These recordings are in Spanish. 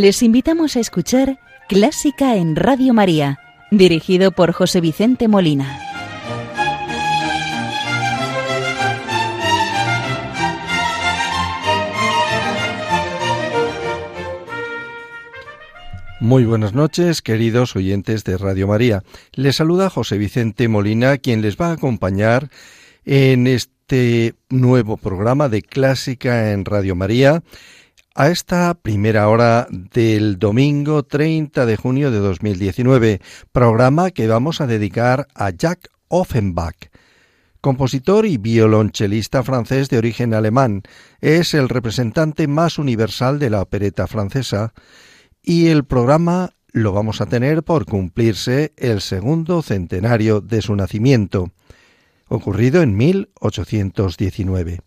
Les invitamos a escuchar Clásica en Radio María, dirigido por José Vicente Molina. Muy buenas noches, queridos oyentes de Radio María. Les saluda José Vicente Molina, quien les va a acompañar en este nuevo programa de Clásica en Radio María a esta primera hora del domingo 30 de junio de 2019, programa que vamos a dedicar a Jack Offenbach. Compositor y violonchelista francés de origen alemán, es el representante más universal de la opereta francesa y el programa lo vamos a tener por cumplirse el segundo centenario de su nacimiento, ocurrido en 1819.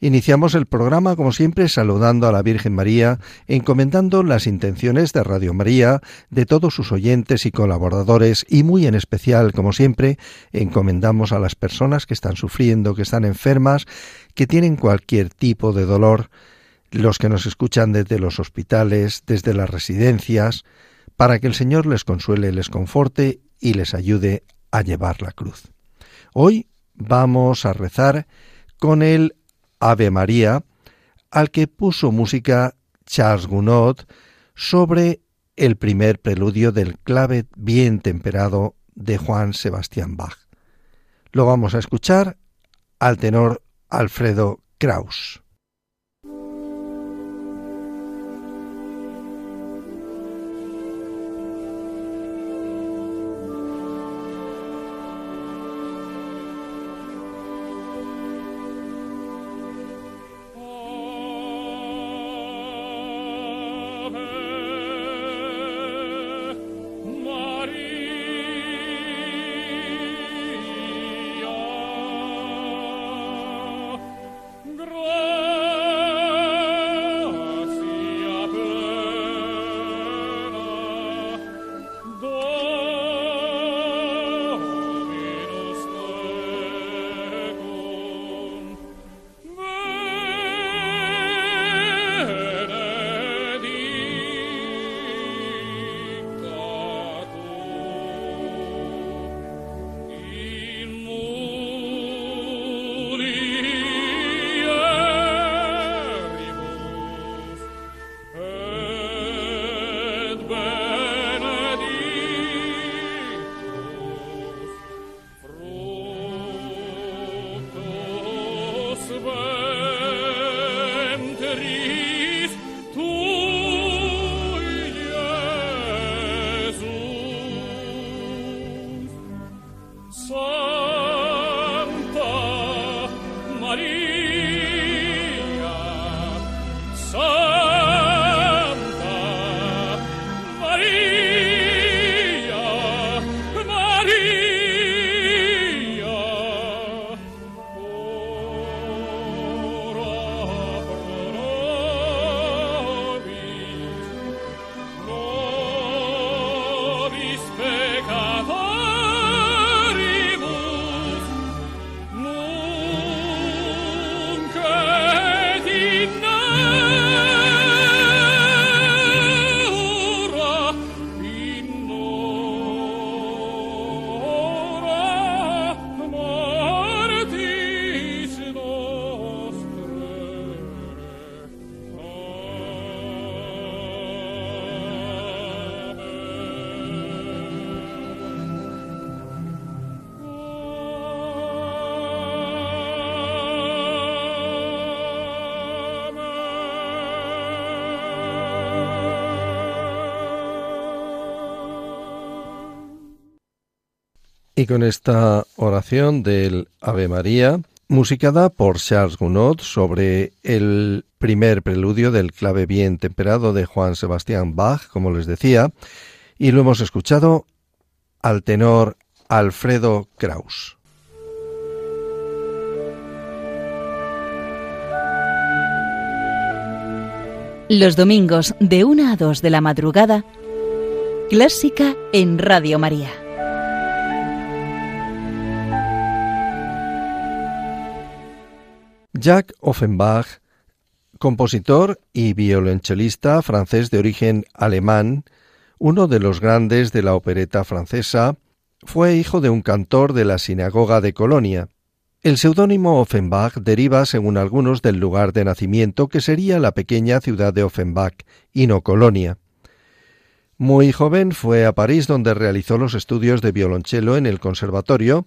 Iniciamos el programa, como siempre, saludando a la Virgen María, encomendando las intenciones de Radio María, de todos sus oyentes y colaboradores, y muy en especial, como siempre, encomendamos a las personas que están sufriendo, que están enfermas, que tienen cualquier tipo de dolor, los que nos escuchan desde los hospitales, desde las residencias, para que el Señor les consuele, les conforte y les ayude a llevar la cruz. Hoy vamos a rezar con el Ave María, al que puso música Charles Gounod sobre el primer preludio del clave bien temperado de Juan Sebastián Bach. Lo vamos a escuchar al tenor Alfredo Kraus. Y con esta oración del Ave María, musicada por Charles Gounod sobre el primer preludio del clave bien temperado de Juan Sebastián Bach, como les decía, y lo hemos escuchado al tenor Alfredo Kraus. Los domingos de 1 a 2 de la madrugada, clásica en Radio María. Jack Offenbach Compositor y violonchelista francés de origen alemán, uno de los grandes de la opereta francesa, fue hijo de un cantor de la sinagoga de Colonia. El seudónimo Offenbach deriva, según algunos, del lugar de nacimiento que sería la pequeña ciudad de Offenbach, y no Colonia. Muy joven fue a París donde realizó los estudios de violonchelo en el conservatorio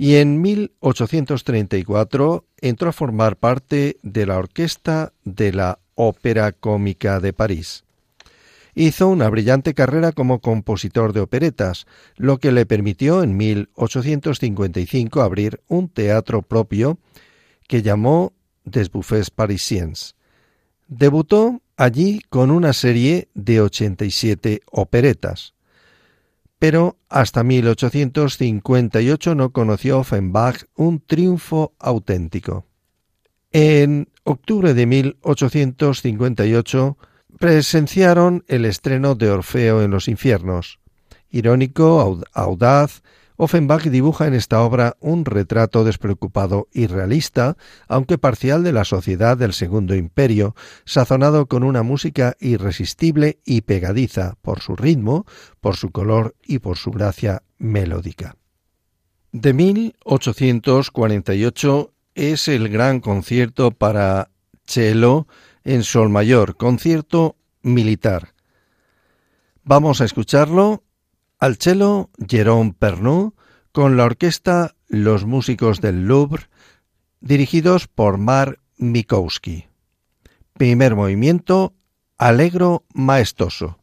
y en 1834 entró a formar parte de la orquesta de la Ópera Cómica de París. Hizo una brillante carrera como compositor de operetas, lo que le permitió en 1855 abrir un teatro propio que llamó Des Buffets Parisiens. Debutó allí con una serie de 87 operetas pero hasta 1858 no conoció Offenbach un triunfo auténtico. En octubre de 1858 presenciaron el estreno de Orfeo en los infiernos. Irónico, audaz, Offenbach dibuja en esta obra un retrato despreocupado y realista, aunque parcial de la sociedad del Segundo Imperio, sazonado con una música irresistible y pegadiza por su ritmo, por su color y por su gracia melódica. De 1848 es el gran concierto para cello en sol mayor, concierto militar. Vamos a escucharlo al cello, Jérôme Pernoud, con la orquesta Los Músicos del Louvre, dirigidos por Mar Mikowski. Primer movimiento, Alegro Maestoso.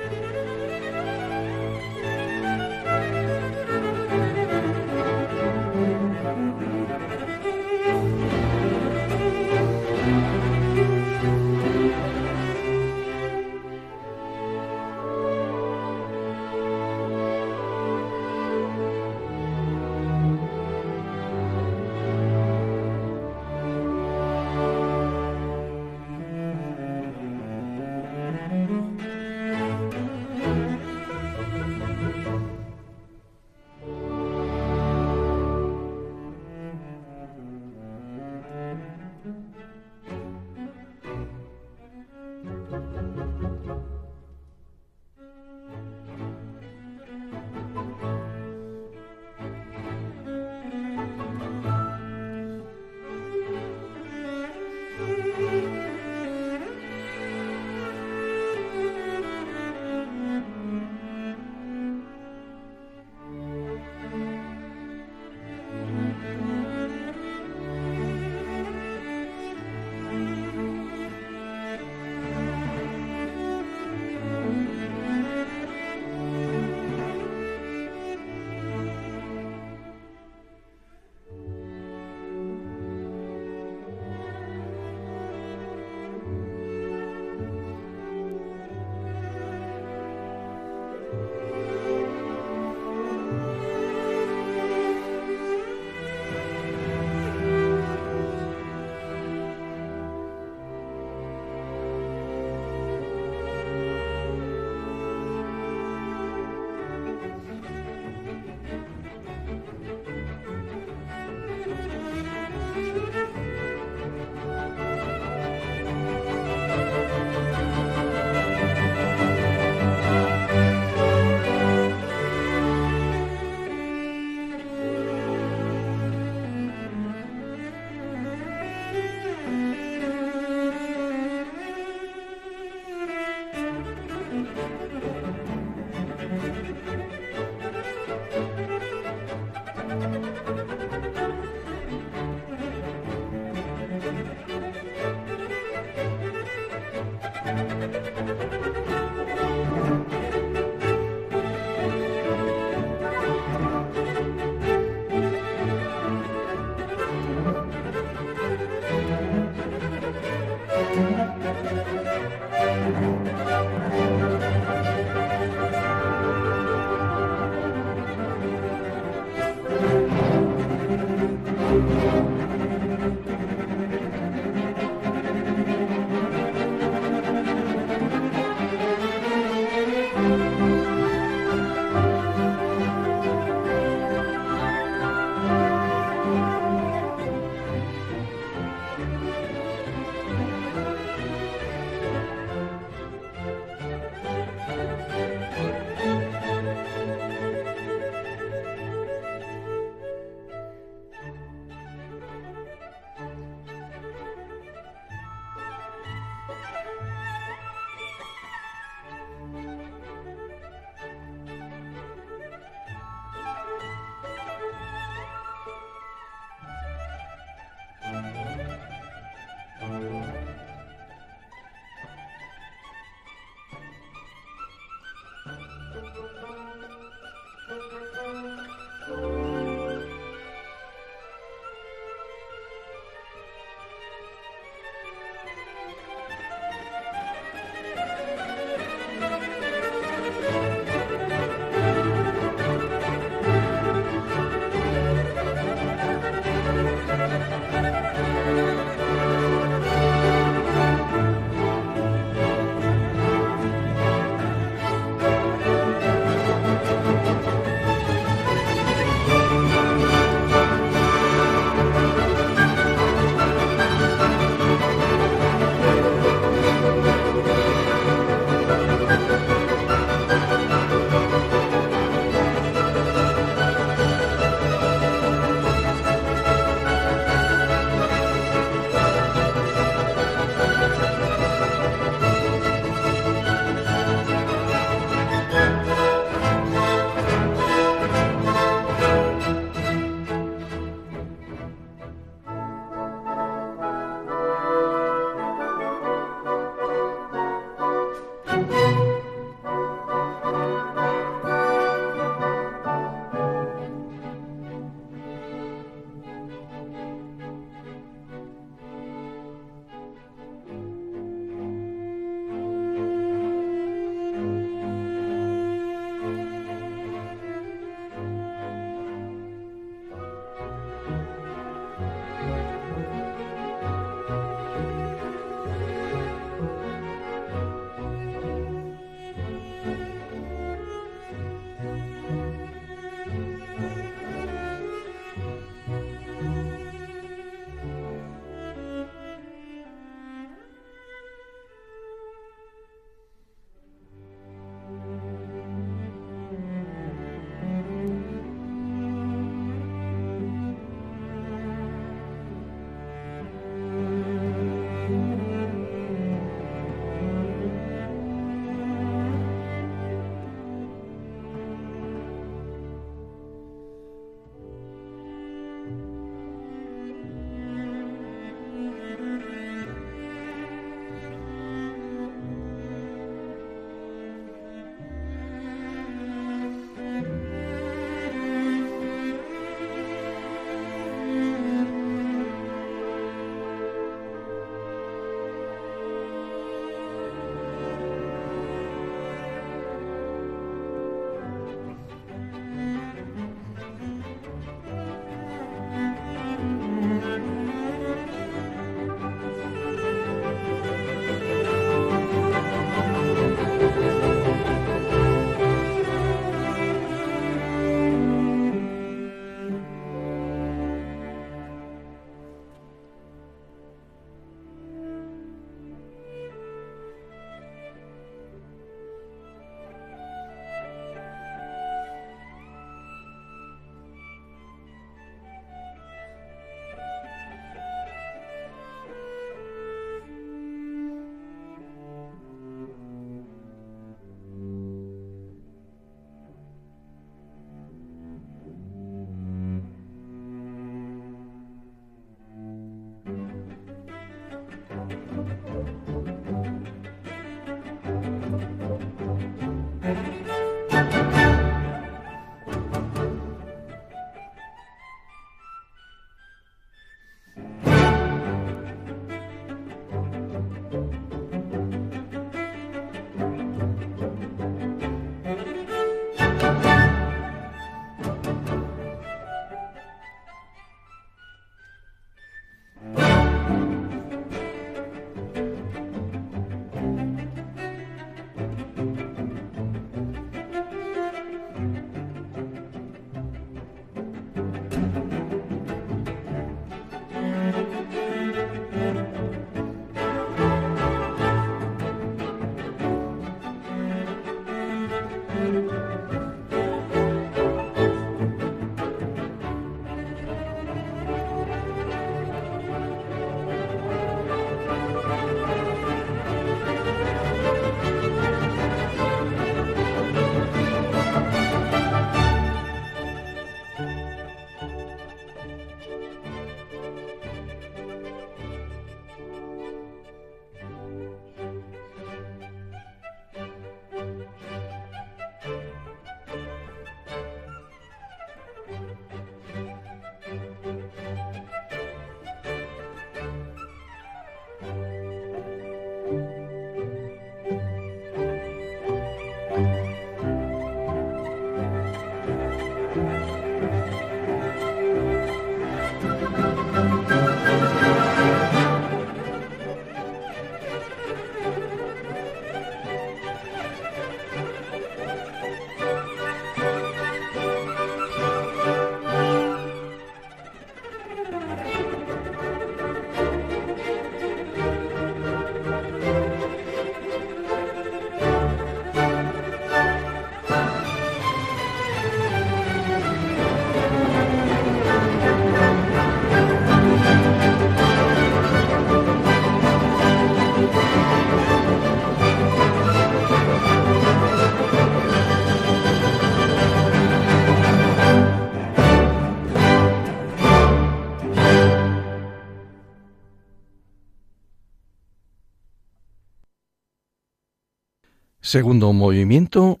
Segundo movimiento,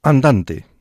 andante.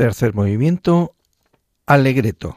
Tercer movimiento, Alegreto.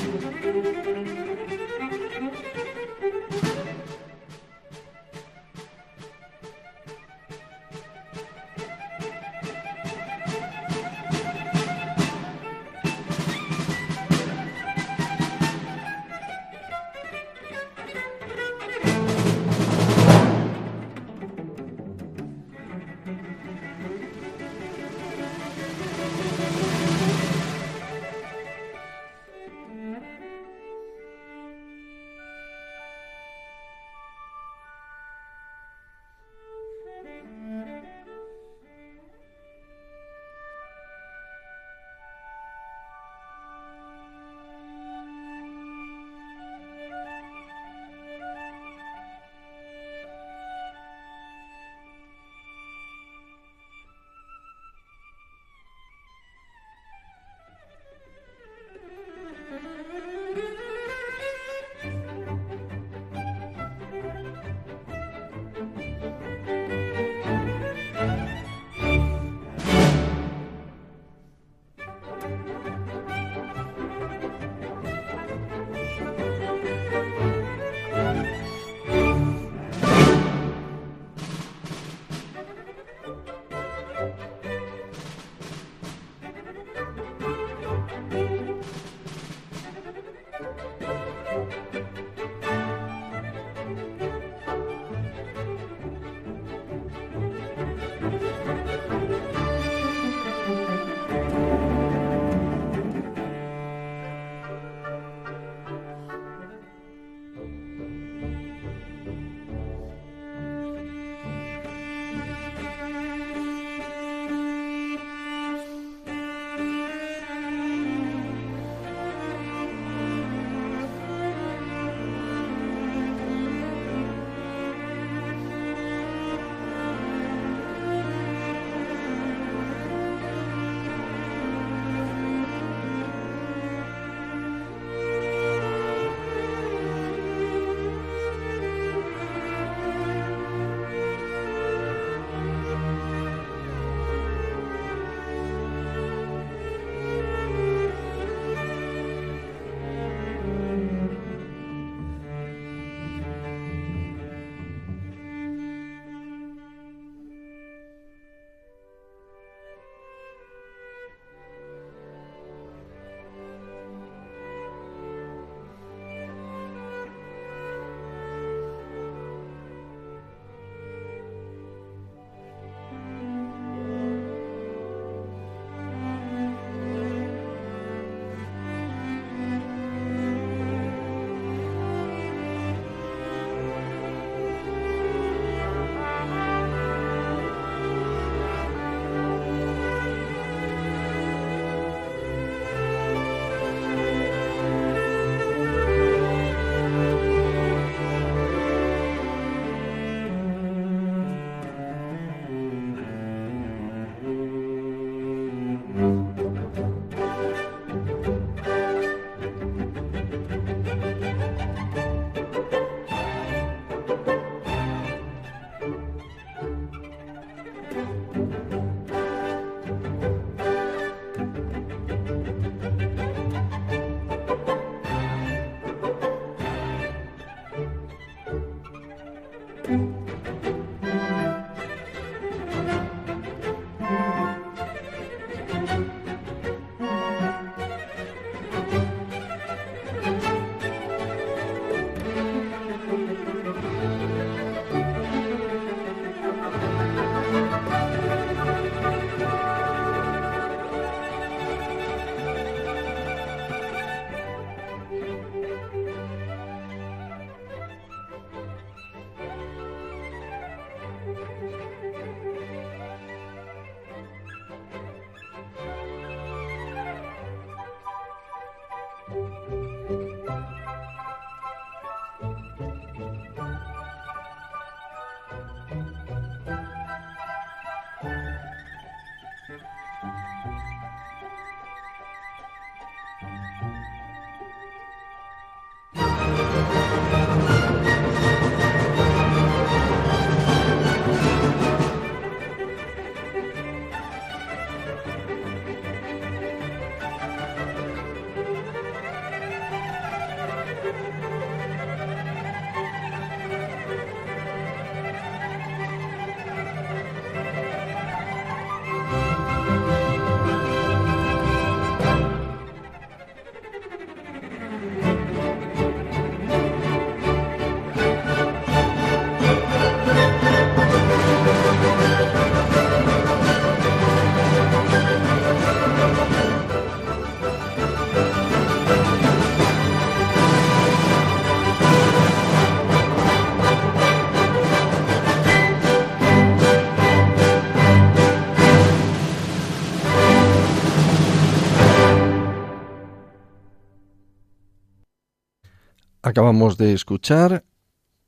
Acabamos de escuchar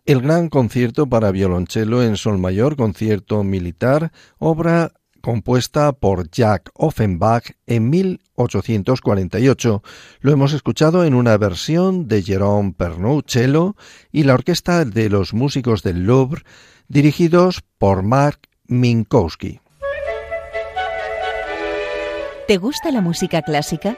el gran concierto para violonchelo en sol mayor, concierto militar, obra compuesta por Jack Offenbach en 1848. Lo hemos escuchado en una versión de Jerome Pernod cello y la orquesta de los músicos del Louvre, dirigidos por Mark Minkowski. ¿Te gusta la música clásica?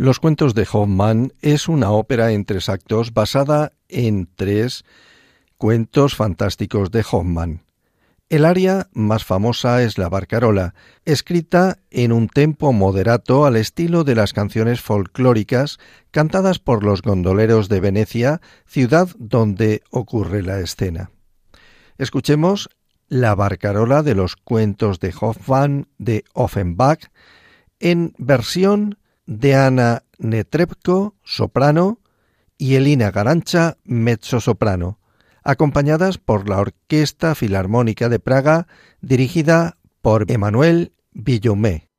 Los cuentos de Hoffmann es una ópera en tres actos basada en tres cuentos fantásticos de Hoffmann. El aria más famosa es la Barcarola, escrita en un tempo moderato al estilo de las canciones folclóricas cantadas por los gondoleros de Venecia, ciudad donde ocurre la escena. Escuchemos la Barcarola de los cuentos de Hoffmann de Offenbach en versión de Ana Netrebko, soprano, y Elina Garancha, mezzo-soprano, acompañadas por la Orquesta Filarmónica de Praga, dirigida por Emmanuel Villomé.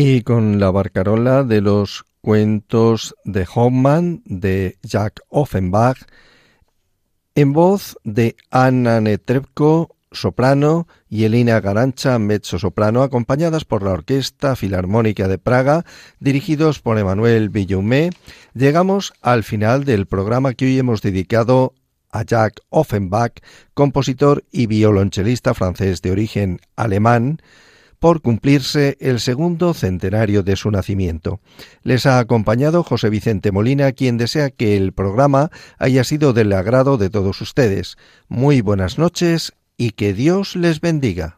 Y con la barcarola de los cuentos de Hoffman de Jack Offenbach, en voz de Anna Netrebko, soprano, y Elina Garancha, mezzo soprano, acompañadas por la Orquesta Filarmónica de Praga, dirigidos por Emmanuel Villumé, llegamos al final del programa que hoy hemos dedicado a Jack Offenbach, compositor y violonchelista francés de origen alemán, por cumplirse el segundo centenario de su nacimiento. Les ha acompañado José Vicente Molina, quien desea que el programa haya sido del agrado de todos ustedes. Muy buenas noches y que Dios les bendiga.